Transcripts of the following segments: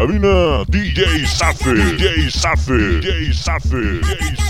cabina, DJ Safi, DJ Safi, DJ Safi, DJ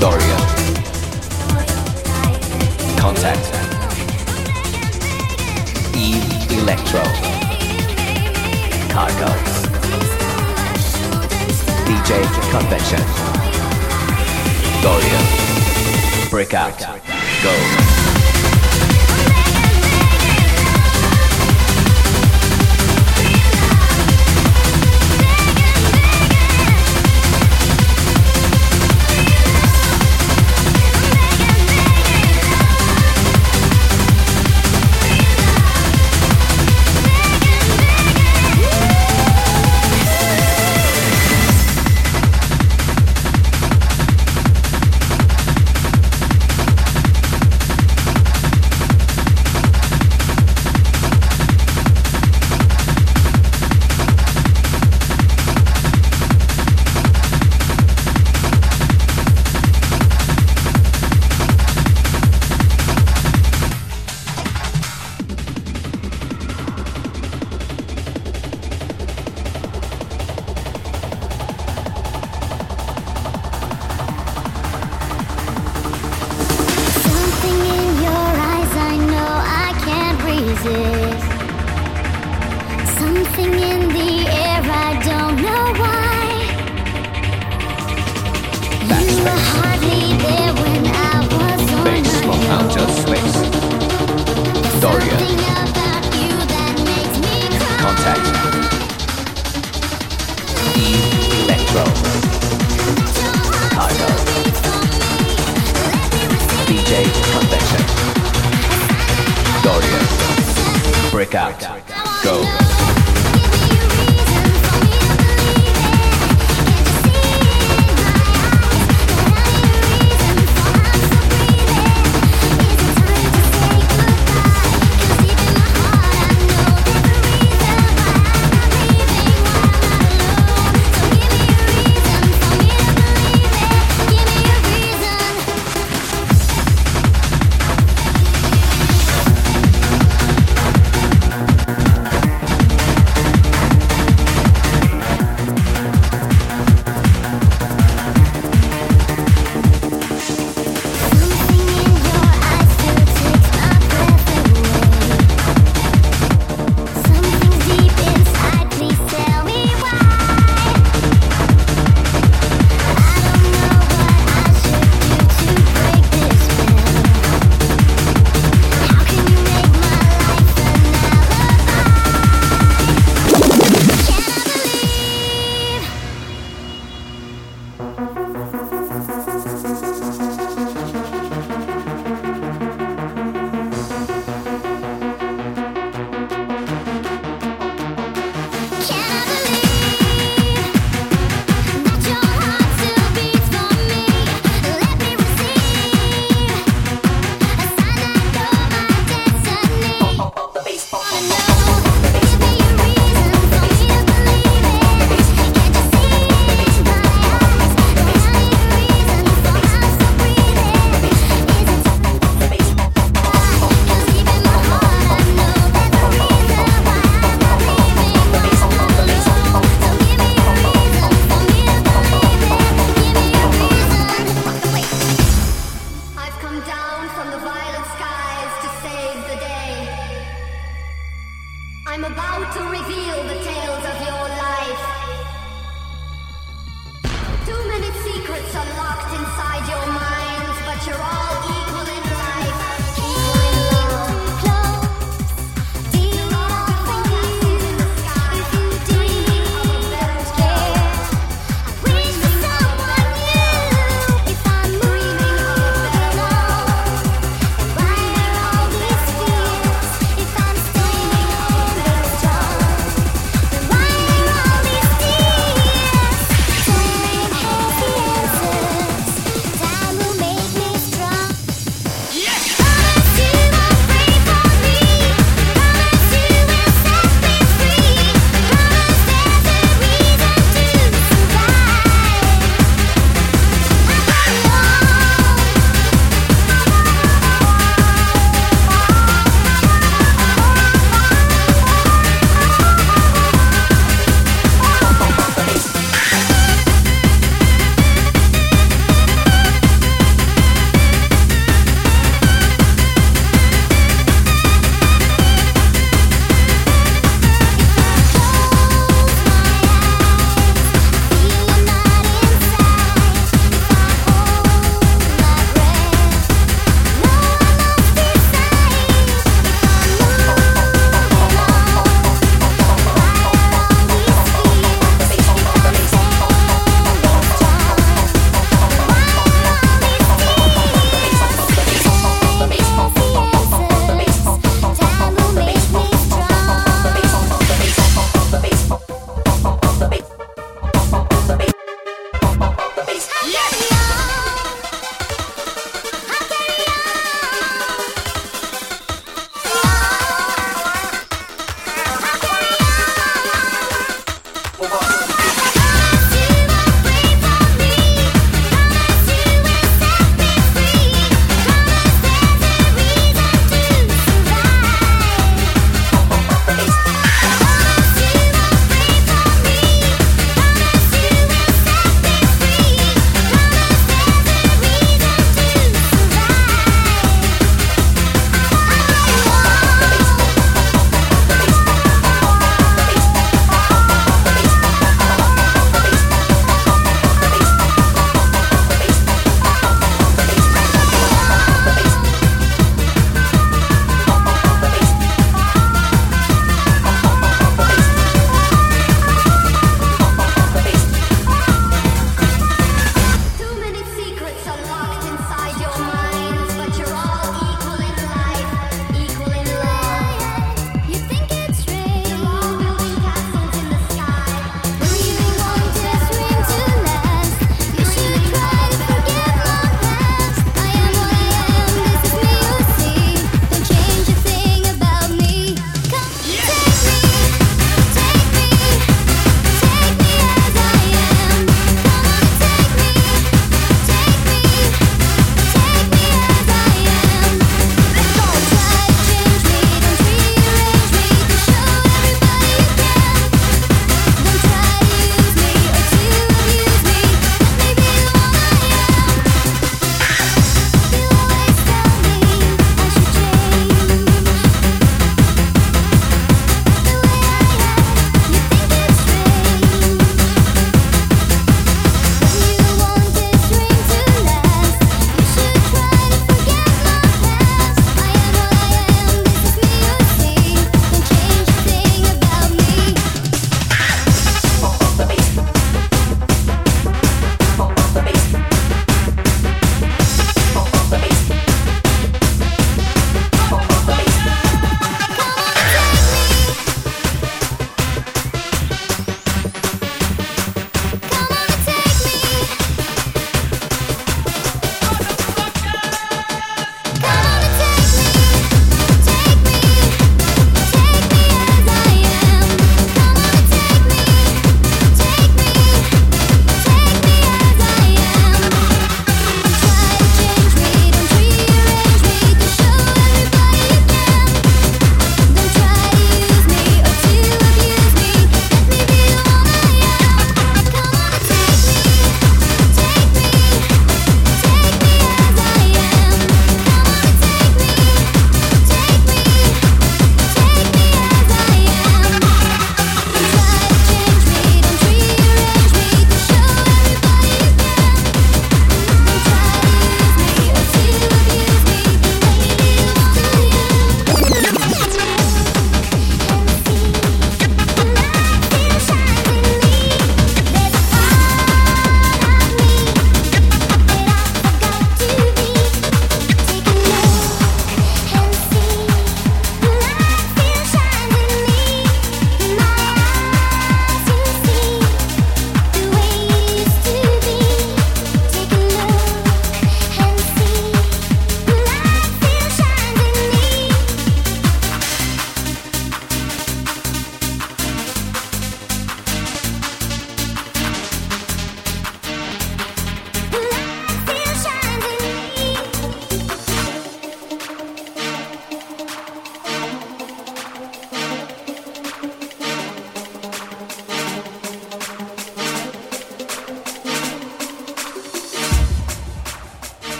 Doria. Contact. Eve Electro. Cargo. DJ Convention. Doria. Breakout. Go.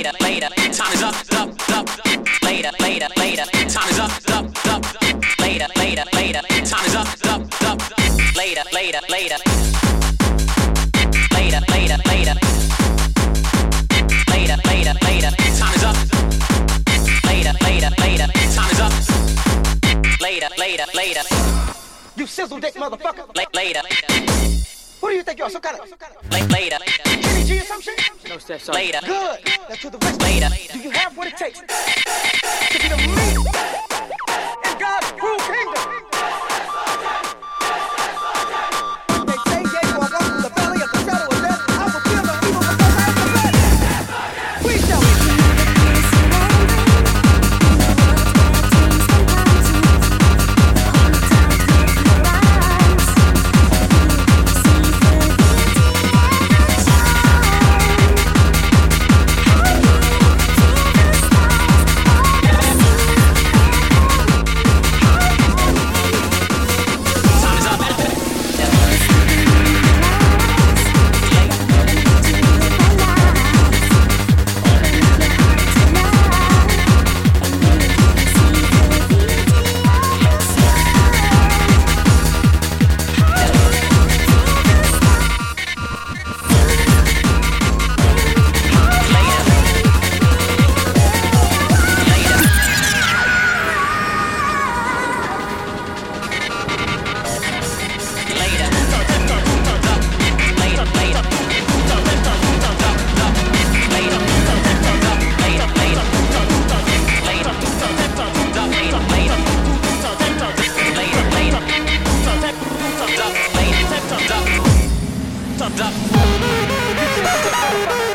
Later. Later. Later. Time is up. Up. Up. Later. Later. Later. Time is up. Up. Up. Later. Later. Later. Time is up. Up. Up. Later. Later. Later. Later. Later. Later. Later. Later. Later. Time is up. Later. Later. Later. Time is up. Later. Later. Later. You sizzle dick motherfucker. Later. Who do you think you are? Some kind of La- Later. Kenny G or some shit? No steps. Later. Good. Now to the rest. Later. Do you have what it takes to be the leader in God's true kingdom? you